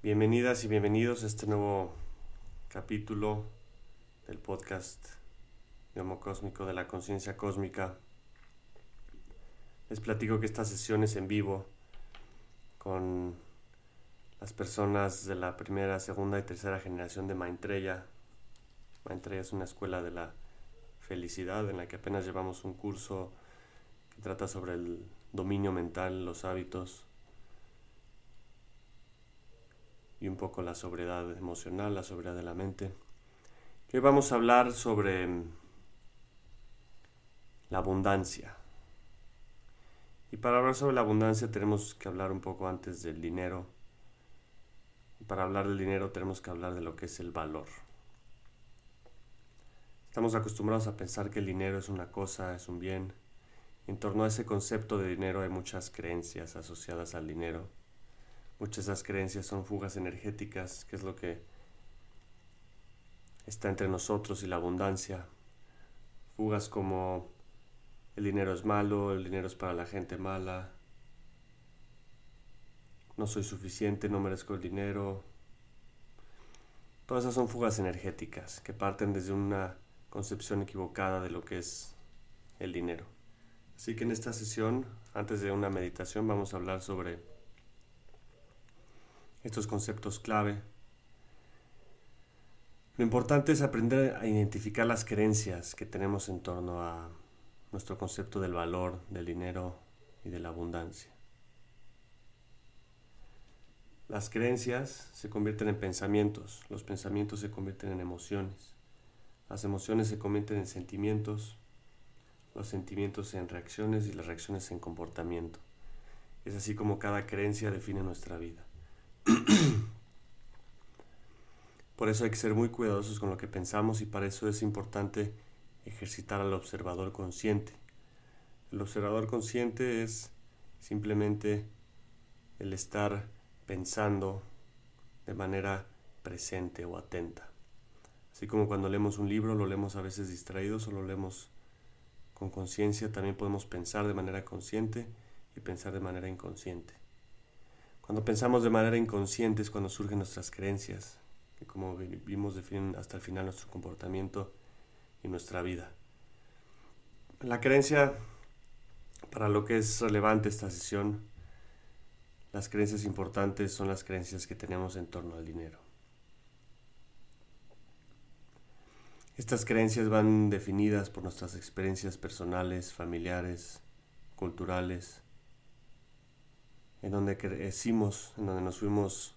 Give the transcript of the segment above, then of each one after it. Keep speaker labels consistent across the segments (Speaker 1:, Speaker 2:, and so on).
Speaker 1: Bienvenidas y bienvenidos a este nuevo capítulo del podcast de Homo Cósmico de la Conciencia Cósmica. Les platico que esta sesión es en vivo con las personas de la primera, segunda y tercera generación de Maitreya. Maitreya es una escuela de la felicidad en la que apenas llevamos un curso que trata sobre el dominio mental, los hábitos y un poco la sobriedad emocional, la sobriedad de la mente. Hoy vamos a hablar sobre mm, la abundancia. Y para hablar sobre la abundancia tenemos que hablar un poco antes del dinero. Para hablar del dinero tenemos que hablar de lo que es el valor. Estamos acostumbrados a pensar que el dinero es una cosa, es un bien. En torno a ese concepto de dinero hay muchas creencias asociadas al dinero Muchas de esas creencias son fugas energéticas, que es lo que está entre nosotros y la abundancia. Fugas como el dinero es malo, el dinero es para la gente mala, no soy suficiente, no merezco el dinero. Todas esas son fugas energéticas que parten desde una concepción equivocada de lo que es el dinero. Así que en esta sesión, antes de una meditación, vamos a hablar sobre estos conceptos clave. Lo importante es aprender a identificar las creencias que tenemos en torno a nuestro concepto del valor, del dinero y de la abundancia. Las creencias se convierten en pensamientos, los pensamientos se convierten en emociones, las emociones se convierten en sentimientos, los sentimientos en reacciones y las reacciones en comportamiento. Es así como cada creencia define nuestra vida. Por eso hay que ser muy cuidadosos con lo que pensamos y para eso es importante ejercitar al observador consciente. El observador consciente es simplemente el estar pensando de manera presente o atenta. Así como cuando leemos un libro lo leemos a veces distraídos o lo leemos con conciencia, también podemos pensar de manera consciente y pensar de manera inconsciente. Cuando pensamos de manera inconsciente es cuando surgen nuestras creencias, que como vimos definen hasta el final nuestro comportamiento y nuestra vida. La creencia, para lo que es relevante esta sesión, las creencias importantes son las creencias que tenemos en torno al dinero. Estas creencias van definidas por nuestras experiencias personales, familiares, culturales, en donde crecimos, en donde nos fuimos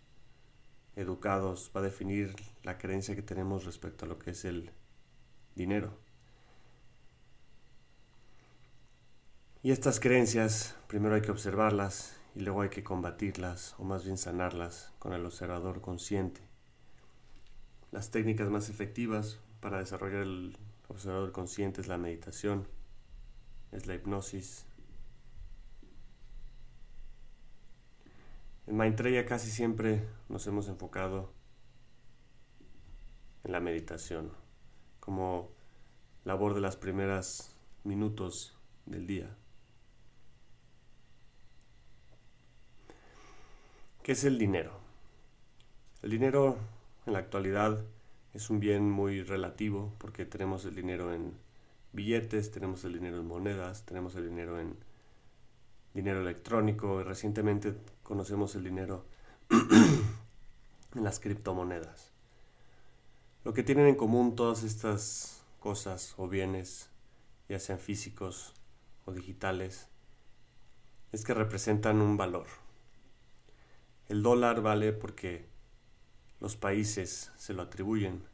Speaker 1: educados, va a definir la creencia que tenemos respecto a lo que es el dinero. Y estas creencias, primero hay que observarlas y luego hay que combatirlas, o más bien sanarlas, con el observador consciente. Las técnicas más efectivas para desarrollar el observador consciente es la meditación, es la hipnosis, Maitreya casi siempre nos hemos enfocado en la meditación como labor de las primeras minutos del día. ¿Qué es el dinero? El dinero en la actualidad es un bien muy relativo porque tenemos el dinero en billetes, tenemos el dinero en monedas, tenemos el dinero en dinero electrónico recientemente conocemos el dinero en las criptomonedas. Lo que tienen en común todas estas cosas o bienes, ya sean físicos o digitales, es que representan un valor. El dólar vale porque los países se lo atribuyen.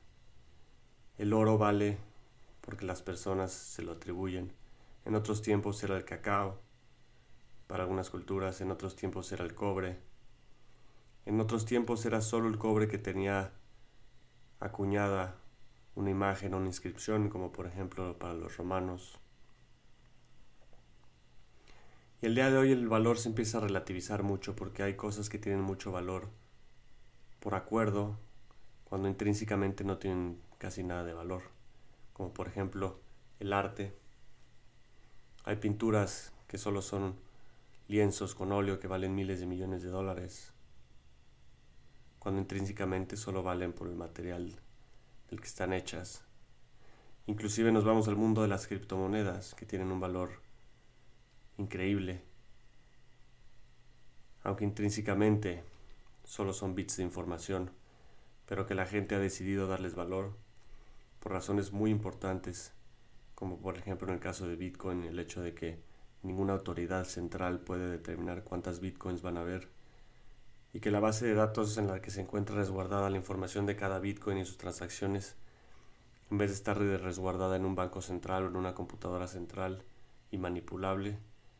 Speaker 1: El oro vale porque las personas se lo atribuyen. En otros tiempos era el cacao, para algunas culturas, en otros tiempos era el cobre, en otros tiempos era solo el cobre que tenía acuñada una imagen o una inscripción, como por ejemplo para los romanos. Y el día de hoy el valor se empieza a relativizar mucho porque hay cosas que tienen mucho valor por acuerdo cuando intrínsecamente no tienen casi nada de valor, como por ejemplo el arte. Hay pinturas que solo son lienzos con óleo que valen miles de millones de dólares, cuando intrínsecamente solo valen por el material del que están hechas. Inclusive nos vamos al mundo de las criptomonedas, que tienen un valor increíble, aunque intrínsecamente solo son bits de información, pero que la gente ha decidido darles valor por razones muy importantes, como por ejemplo en el caso de Bitcoin, el hecho de que ninguna autoridad central puede determinar cuántas Bitcoins van a haber y que la base de datos en la que se encuentra resguardada la información de cada Bitcoin y sus transacciones, en vez de estar resguardada en un banco central o en una computadora central y manipulable,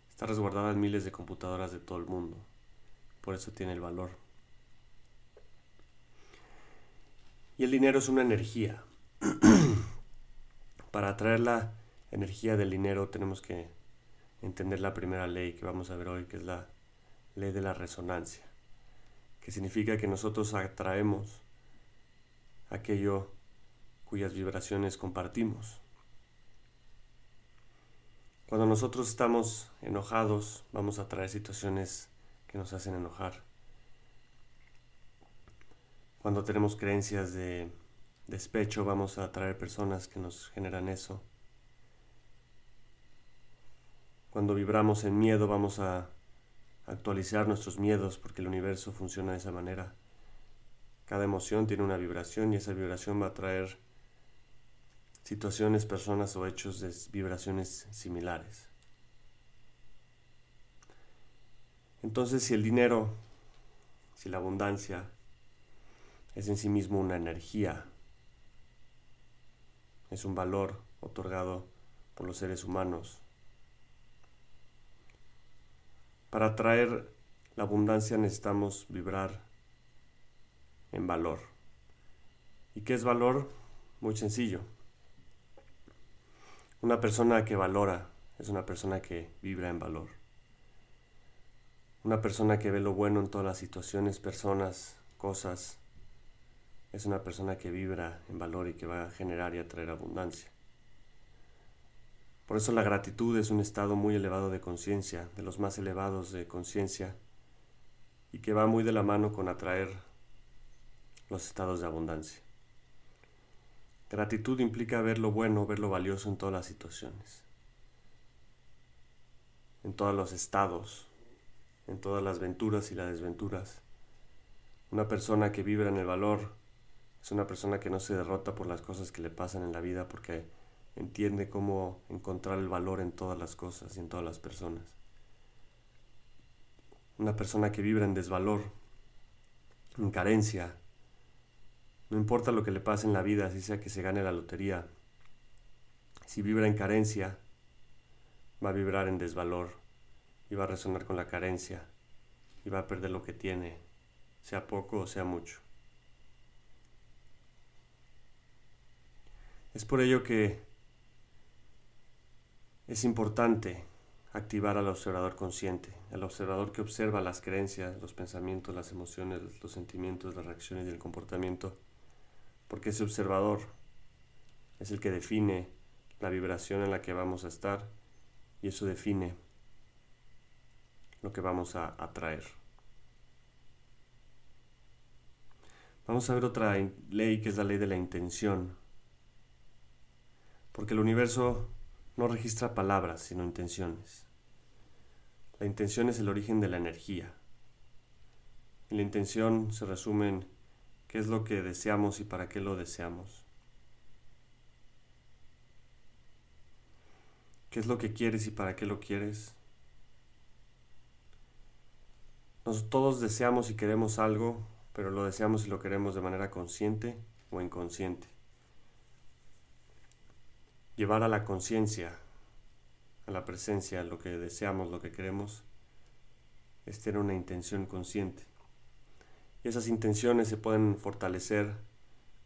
Speaker 1: está resguardada en miles de computadoras de todo el mundo. Por eso tiene el valor. Y el dinero es una energía. Para atraer la energía del dinero tenemos que entender la primera ley que vamos a ver hoy, que es la ley de la resonancia, que significa que nosotros atraemos aquello cuyas vibraciones compartimos. Cuando nosotros estamos enojados, vamos a atraer situaciones que nos hacen enojar cuando tenemos creencias de despecho, vamos a atraer personas que nos generan eso. Cuando vibramos en miedo, vamos a actualizar nuestros miedos porque el universo funciona de esa manera. Cada emoción tiene una vibración y esa vibración va a traer situaciones, personas o hechos de vibraciones similares. Entonces, si el dinero, si la abundancia, es en sí mismo una energía, es un valor otorgado por los seres humanos. Para atraer la abundancia necesitamos vibrar en valor. ¿Y qué es valor? Muy sencillo. Una persona que valora es una persona que vibra en valor. Una persona que ve lo bueno en todas las situaciones, personas, cosas, es una persona que vibra en valor y que va a generar y atraer abundancia. Por eso la gratitud es un estado muy elevado de conciencia, de los más elevados de conciencia, y que va muy de la mano con atraer los estados de abundancia. Gratitud implica ver lo bueno, ver lo valioso en todas las situaciones, en todos los estados, en todas las venturas y las desventuras. Una persona que vibra en el valor es una persona que no se derrota por las cosas que le pasan en la vida porque entiende cómo encontrar el valor en todas las cosas y en todas las personas. Una persona que vibra en desvalor, en carencia, no importa lo que le pase en la vida, si sea que se gane la lotería, si vibra en carencia, va a vibrar en desvalor y va a resonar con la carencia y va a perder lo que tiene, sea poco o sea mucho. Es por ello que es importante activar al observador consciente, al observador que observa las creencias, los pensamientos, las emociones, los sentimientos, las reacciones y el comportamiento, porque ese observador es el que define la vibración en la que vamos a estar y eso define lo que vamos a atraer. Vamos a ver otra ley que es la ley de la intención porque el universo no registra palabras, sino intenciones. La intención es el origen de la energía. Y la intención se resume en qué es lo que deseamos y para qué lo deseamos. ¿Qué es lo que quieres y para qué lo quieres? Todos deseamos y queremos algo, pero lo deseamos y lo queremos de manera consciente o inconsciente llevar a la conciencia, a la presencia, lo que deseamos, lo que queremos, es tener una intención consciente. Y esas intenciones se pueden fortalecer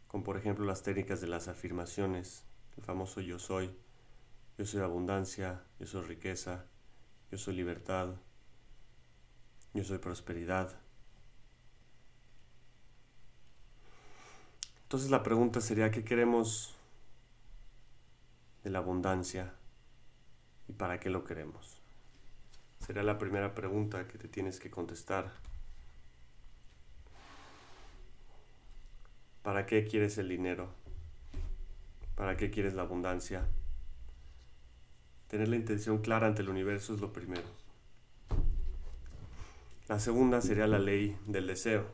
Speaker 1: con, por ejemplo, las técnicas de las afirmaciones, el famoso yo soy, yo soy abundancia, yo soy riqueza, yo soy libertad, yo soy prosperidad. Entonces la pregunta sería, ¿qué queremos de la abundancia y para qué lo queremos? Será la primera pregunta que te tienes que contestar. ¿Para qué quieres el dinero? ¿Para qué quieres la abundancia? Tener la intención clara ante el universo es lo primero. La segunda sería la ley del deseo.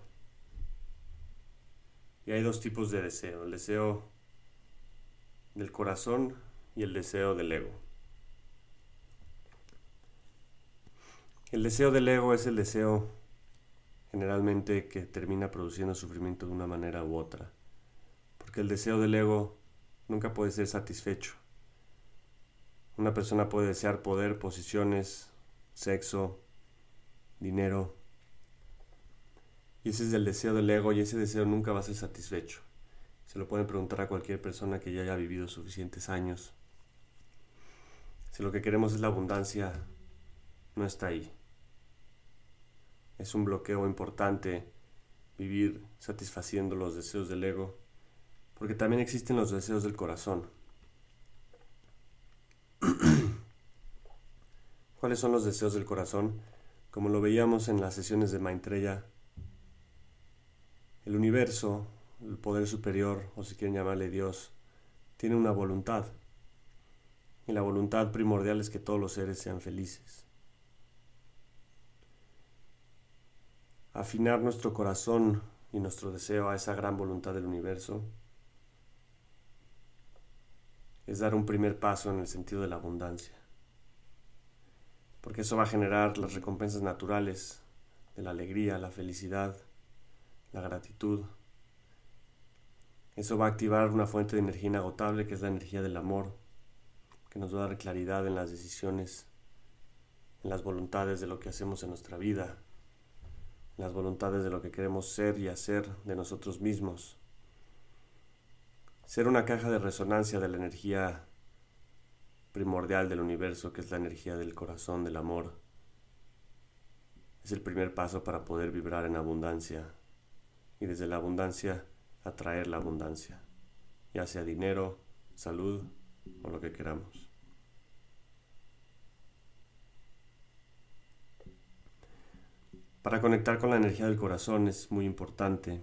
Speaker 1: Y hay dos tipos de deseo, el deseo del corazón y el deseo del ego. El deseo del ego es el deseo generalmente que termina produciendo sufrimiento de una manera u otra, porque el deseo del ego nunca puede ser satisfecho. Una persona puede desear poder, posiciones, sexo, dinero, y ese es el deseo del ego y ese deseo nunca va a ser satisfecho. Se lo pueden preguntar a cualquier persona que ya haya vivido suficientes años. Si lo que queremos es la abundancia, no está ahí. Es un bloqueo importante vivir satisfaciendo los deseos del ego, porque también existen los deseos del corazón. ¿Cuáles son los deseos del corazón? Como lo veíamos en las sesiones de Maitreya, el universo, el poder superior, o si quieren llamarle Dios, tiene una voluntad. Y la voluntad primordial es que todos los seres sean felices. Afinar nuestro corazón y nuestro deseo a esa gran voluntad del universo es dar un primer paso en el sentido de la abundancia. Porque eso va a generar las recompensas naturales de la alegría, la felicidad, la gratitud. Eso va a activar una fuente de energía inagotable que es la energía del amor, que nos va a dar claridad en las decisiones, en las voluntades de lo que hacemos en nuestra vida, en las voluntades de lo que queremos ser y hacer de nosotros mismos. Ser una caja de resonancia de la energía primordial del universo, que es la energía del corazón, del amor, es el primer paso para poder vibrar en abundancia y desde la abundancia atraer la abundancia, ya sea dinero, salud o lo que queramos. Para conectar con la energía del corazón es muy importante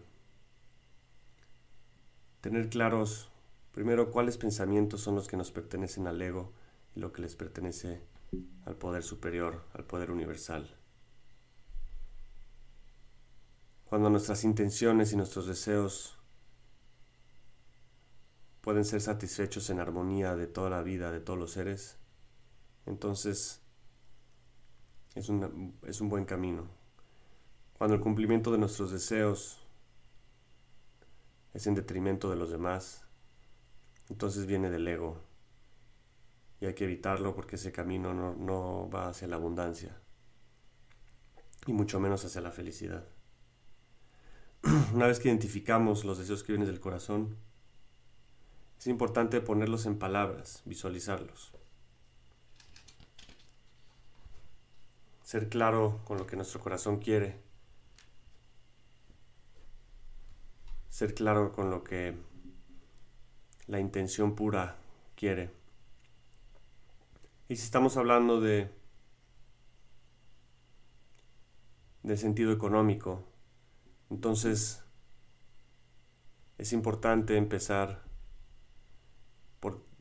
Speaker 1: tener claros primero cuáles pensamientos son los que nos pertenecen al ego y lo que les pertenece al poder superior, al poder universal. cuando nuestras intenciones y nuestros deseos pueden ser satisfechos en armonía de toda la vida, de todos los seres, entonces es, es un buen camino. Cuando el cumplimiento de nuestros deseos es en detrimento de los demás, entonces viene del ego. Y hay que evitarlo porque ese camino no, no va hacia la abundancia, y mucho menos hacia la felicidad. una vez que identificamos los deseos que vienen del corazón, es importante ponerlos en palabras, visualizarlos. Ser claro con lo que nuestro corazón quiere. Ser claro con lo que la intención pura quiere. Y si estamos hablando de de sentido económico, entonces, es importante empezar por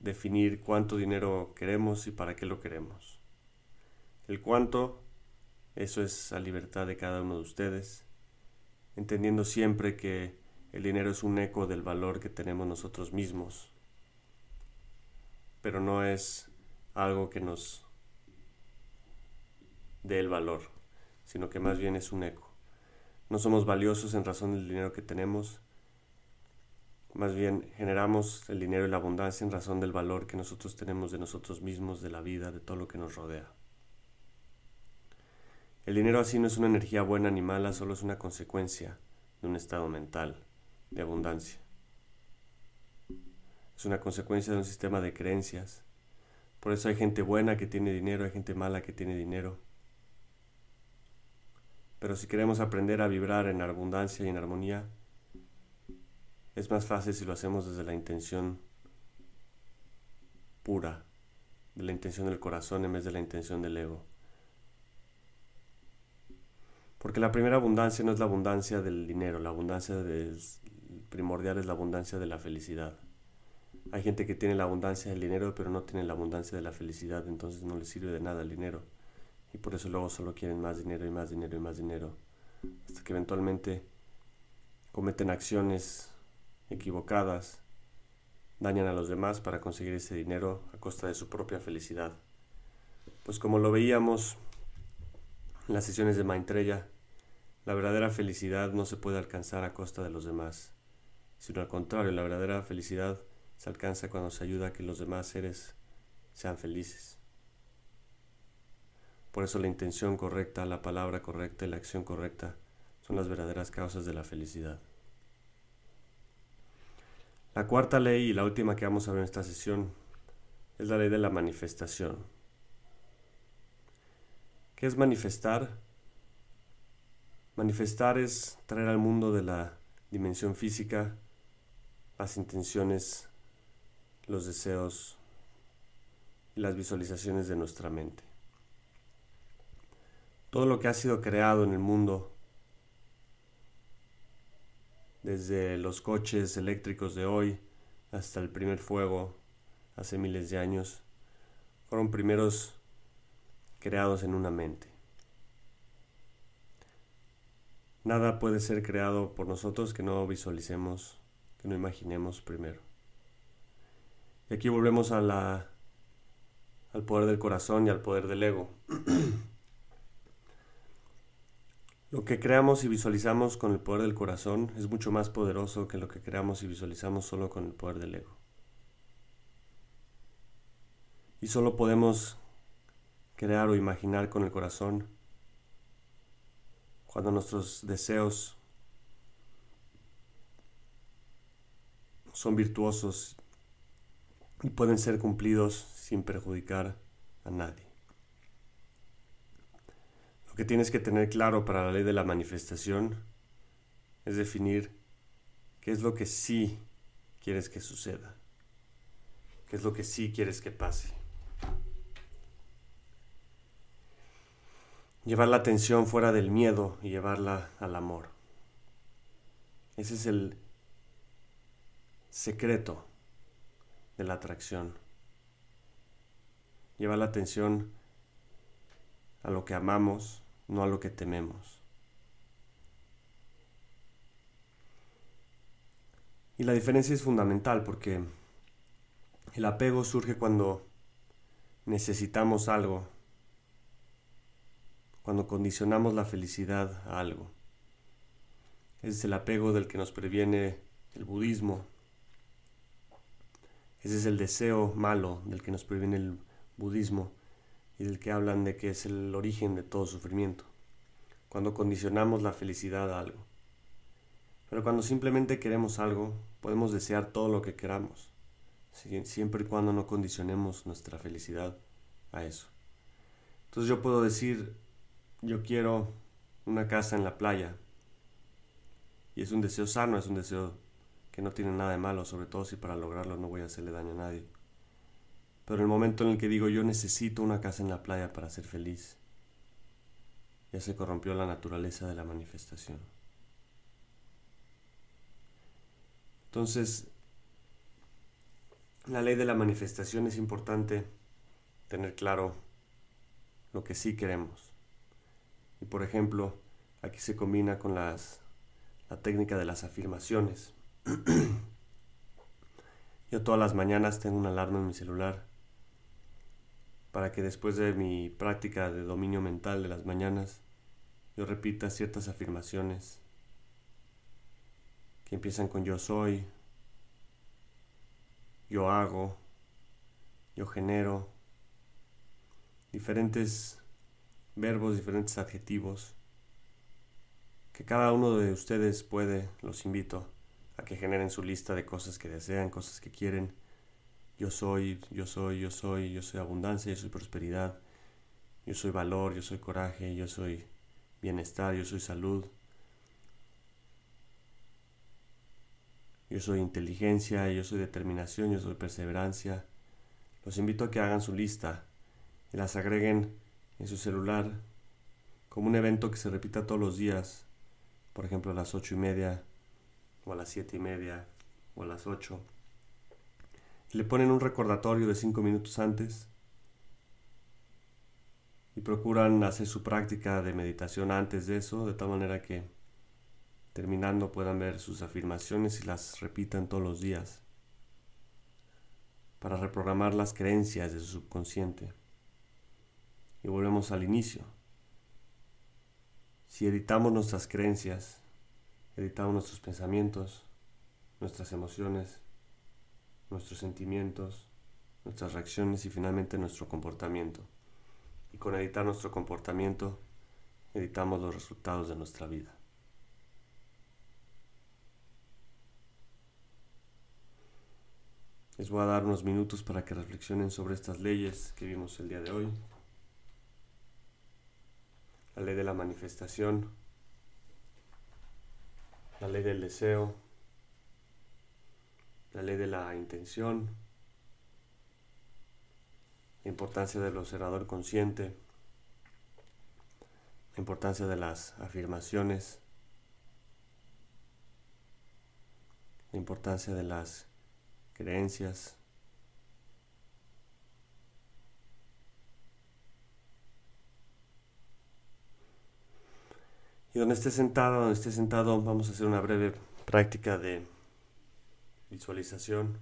Speaker 1: definir cuánto dinero queremos y para qué lo queremos. El cuánto, eso es a libertad de cada uno de ustedes, entendiendo siempre que el dinero es un eco del valor que tenemos nosotros mismos, pero no es algo que nos dé el valor, sino que más bien es un eco. No somos valiosos en razón del dinero que tenemos, más bien generamos el dinero y la abundancia en razón del valor que nosotros tenemos de nosotros mismos, de la vida, de todo lo que nos rodea. El dinero así no es una energía buena ni mala, solo es una consecuencia de un estado mental de abundancia. Es una consecuencia de un sistema de creencias. Por eso hay gente buena que tiene dinero, hay gente mala que tiene dinero. Pero si queremos aprender a vibrar en abundancia y en armonía, es más fácil si lo hacemos desde la intención pura, de la intención del corazón en vez de la intención del ego. Porque la primera abundancia no es la abundancia del dinero, la abundancia del primordial es la abundancia de la felicidad. Hay gente que tiene la abundancia del dinero pero no tiene la abundancia de la felicidad, entonces no les sirve de nada el dinero. Y por eso luego solo quieren más dinero y más dinero y más dinero. Hasta que eventualmente cometen acciones equivocadas, dañan a los demás para conseguir ese dinero a costa de su propia felicidad. Pues como lo veíamos en las sesiones de Maitreya, la verdadera felicidad no se puede alcanzar a costa de los demás, sino al contrario, la verdadera felicidad se alcanza cuando se ayuda a que los demás seres sean felices. Por eso la intención correcta, la palabra correcta y la acción correcta son las verdaderas causas de la felicidad. La cuarta ley y la última que vamos a ver en esta sesión es la ley de la manifestación. ¿Qué es manifestar? Manifestar es traer al mundo de la dimensión física las intenciones, los deseos y las visualizaciones de nuestra mente. Todo lo que ha sido creado en el mundo, desde los coches eléctricos de hoy hasta el primer fuego hace miles de años, fueron primeros creados en una mente. Nada puede ser creado por nosotros que no visualicemos, que no imaginemos primero. Y aquí volvemos al poder del corazón y al poder del ego. Lo que creamos y visualizamos con el poder del corazón es mucho más poderoso que lo que creamos y visualizamos solo con el poder del ego. Y solo podemos crear o imaginar con el corazón cuando nuestros deseos son virtuosos y pueden ser cumplidos sin perjudicar a nadie. Lo que tienes que tener claro para la ley de la manifestación es definir qué es lo que sí quieres que suceda, qué es lo que sí quieres que pase. Llevar la atención fuera del miedo y llevarla al amor. Ese es el secreto de la atracción. Llevar la atención a lo que amamos no a lo que tememos. Y la diferencia es fundamental porque el apego surge cuando necesitamos algo, cuando condicionamos la felicidad a algo. Ese es el apego del que nos previene el budismo. Ese es el deseo malo del que nos previene el budismo y del que hablan de que es el origen de todo sufrimiento, cuando condicionamos la felicidad a algo. Pero cuando simplemente queremos algo, podemos desear todo lo que queramos, siempre y cuando no condicionemos nuestra felicidad a eso. Entonces yo puedo decir, yo quiero una casa en la playa, y es un deseo sano, es un deseo que no tiene nada de malo, sobre todo si para lograrlo no voy a hacerle daño a nadie. Pero el momento en el que digo yo necesito una casa en la playa para ser feliz, ya se corrompió la naturaleza de la manifestación. Entonces, la ley de la manifestación es importante tener claro lo que sí queremos. Y por ejemplo, aquí se combina con las, la técnica de las afirmaciones. Yo todas las mañanas tengo una alarma en mi celular para que después de mi práctica de dominio mental de las mañanas, yo repita ciertas afirmaciones que empiezan con yo soy, yo hago, yo genero, diferentes verbos, diferentes adjetivos, que cada uno de ustedes puede, los invito a que generen su lista de cosas que desean, cosas que quieren, yo soy, yo soy, yo soy, yo soy abundancia, yo soy prosperidad, yo soy valor, yo soy coraje, yo soy bienestar, yo soy salud. Yo soy inteligencia, yo soy determinación, yo soy perseverancia. Los invito a que hagan su lista y las agreguen en su celular como un evento que se repita todos los días. Por ejemplo, a las ocho y media o a las siete y media, o a las 8. Le ponen un recordatorio de cinco minutos antes y procuran hacer su práctica de meditación antes de eso, de tal manera que terminando puedan ver sus afirmaciones y las repitan todos los días para reprogramar las creencias de su subconsciente. Y volvemos al inicio. Si editamos nuestras creencias, editamos nuestros pensamientos, nuestras emociones, nuestros sentimientos, nuestras reacciones y finalmente nuestro comportamiento. Y con editar nuestro comportamiento, editamos los resultados de nuestra vida. Les voy a dar unos minutos para que reflexionen sobre estas leyes que vimos el día de hoy. La ley de la manifestación, la ley del deseo, la ley de la intención, la importancia del observador consciente, la importancia de las afirmaciones, la importancia de las creencias, Y donde esté sentado, donde esté sentado, vamos a hacer una breve práctica de visualización.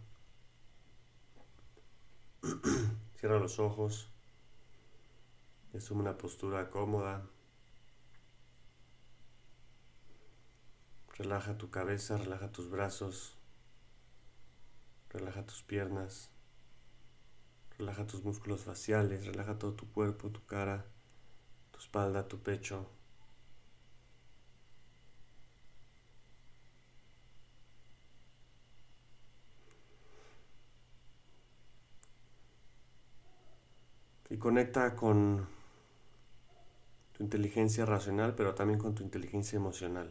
Speaker 1: Cierra los ojos. Asume una postura cómoda. Relaja tu cabeza, relaja tus brazos. Relaja tus piernas. Relaja tus músculos faciales. Relaja todo tu cuerpo, tu cara, tu espalda, tu pecho. Y conecta con tu inteligencia racional, pero también con tu inteligencia emocional.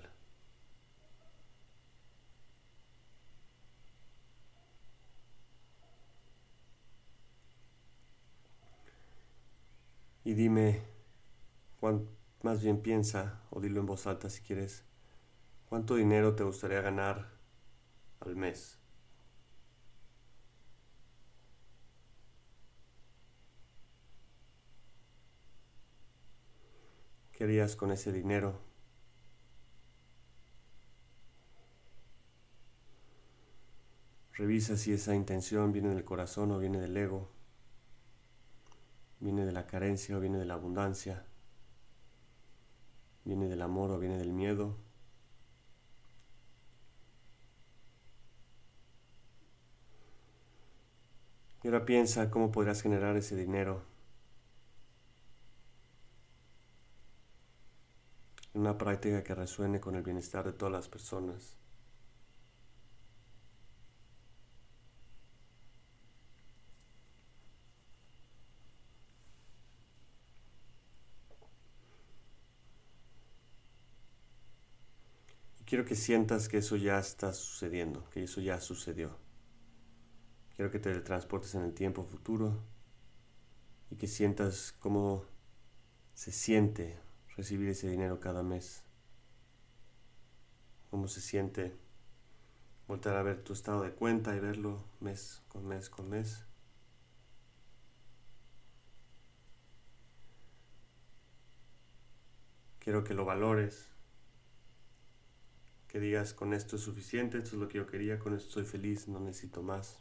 Speaker 1: Y dime, más bien piensa, o dilo en voz alta si quieres, ¿cuánto dinero te gustaría ganar al mes? ¿Qué harías con ese dinero? Revisa si esa intención viene del corazón o viene del ego, viene de la carencia o viene de la abundancia, viene del amor o viene del miedo. Y ahora piensa cómo podrás generar ese dinero. Una práctica que resuene con el bienestar de todas las personas. Y quiero que sientas que eso ya está sucediendo, que eso ya sucedió. Quiero que te transportes en el tiempo futuro y que sientas cómo se siente recibir ese dinero cada mes. Cómo se siente volver a ver tu estado de cuenta y verlo mes con mes con mes. Quiero que lo valores, que digas con esto es suficiente, esto es lo que yo quería, con esto estoy feliz, no necesito más.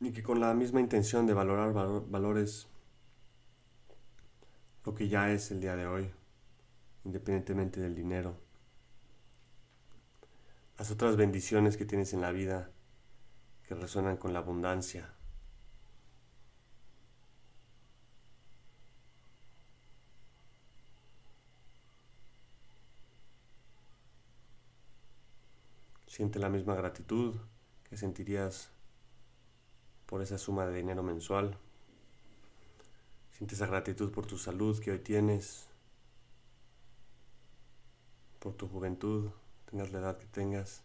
Speaker 1: Y que con la misma intención de valorar valores lo que ya es el día de hoy, independientemente del dinero, las otras bendiciones que tienes en la vida que resuenan con la abundancia. Siente la misma gratitud que sentirías por esa suma de dinero mensual. Siente esa gratitud por tu salud que hoy tienes, por tu juventud, tengas la edad que tengas,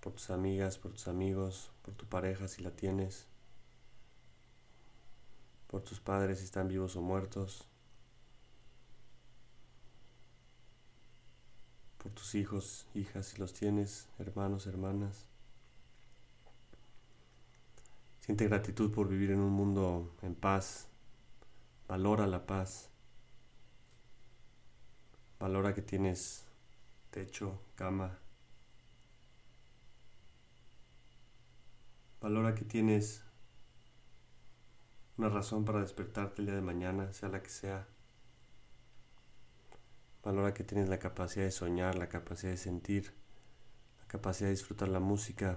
Speaker 1: por tus amigas, por tus amigos, por tu pareja si la tienes, por tus padres si están vivos o muertos, por tus hijos, hijas si los tienes, hermanos, hermanas. Siente gratitud por vivir en un mundo en paz, valora la paz, valora que tienes techo, cama, valora que tienes una razón para despertarte el día de mañana, sea la que sea. Valora que tienes la capacidad de soñar, la capacidad de sentir, la capacidad de disfrutar la música.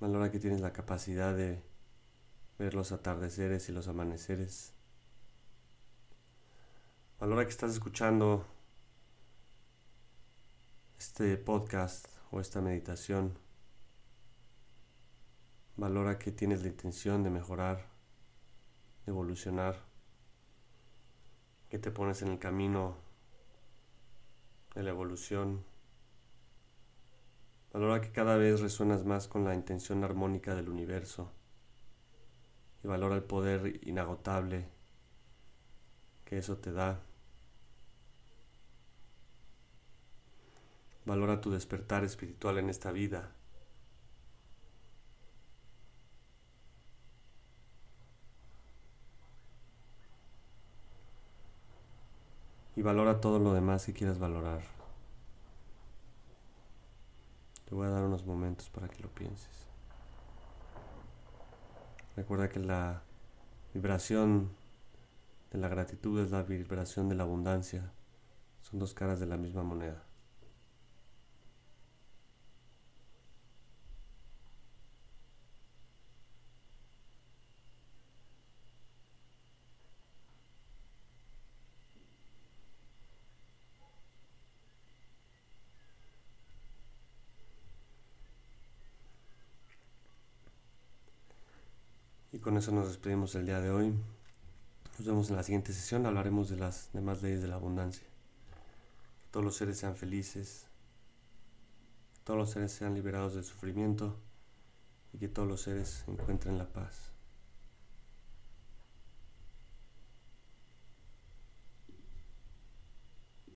Speaker 1: Valora que tienes la capacidad de ver los atardeceres y los amaneceres. Valora que estás escuchando este podcast o esta meditación Valora que tienes la intención de mejorar, de evolucionar, que te pones en el camino de la evolución. Valora que cada vez resuenas más con la intención armónica del universo y valora el poder inagotable que eso te da. Valora tu despertar espiritual en esta vida. y valora todo lo demás que quieras valorar. Te voy a dar unos momentos para que lo pienses. Recuerda que la vibración de la gratitud es la vibración de la abundancia. Son dos caras de la misma moneda. con eso nos despedimos el día de hoy. Nos vemos en la siguiente sesión. Hablaremos de las demás leyes de la abundancia. Que todos los seres sean felices. Que todos los seres sean liberados del sufrimiento. Y que todos los seres encuentren la paz.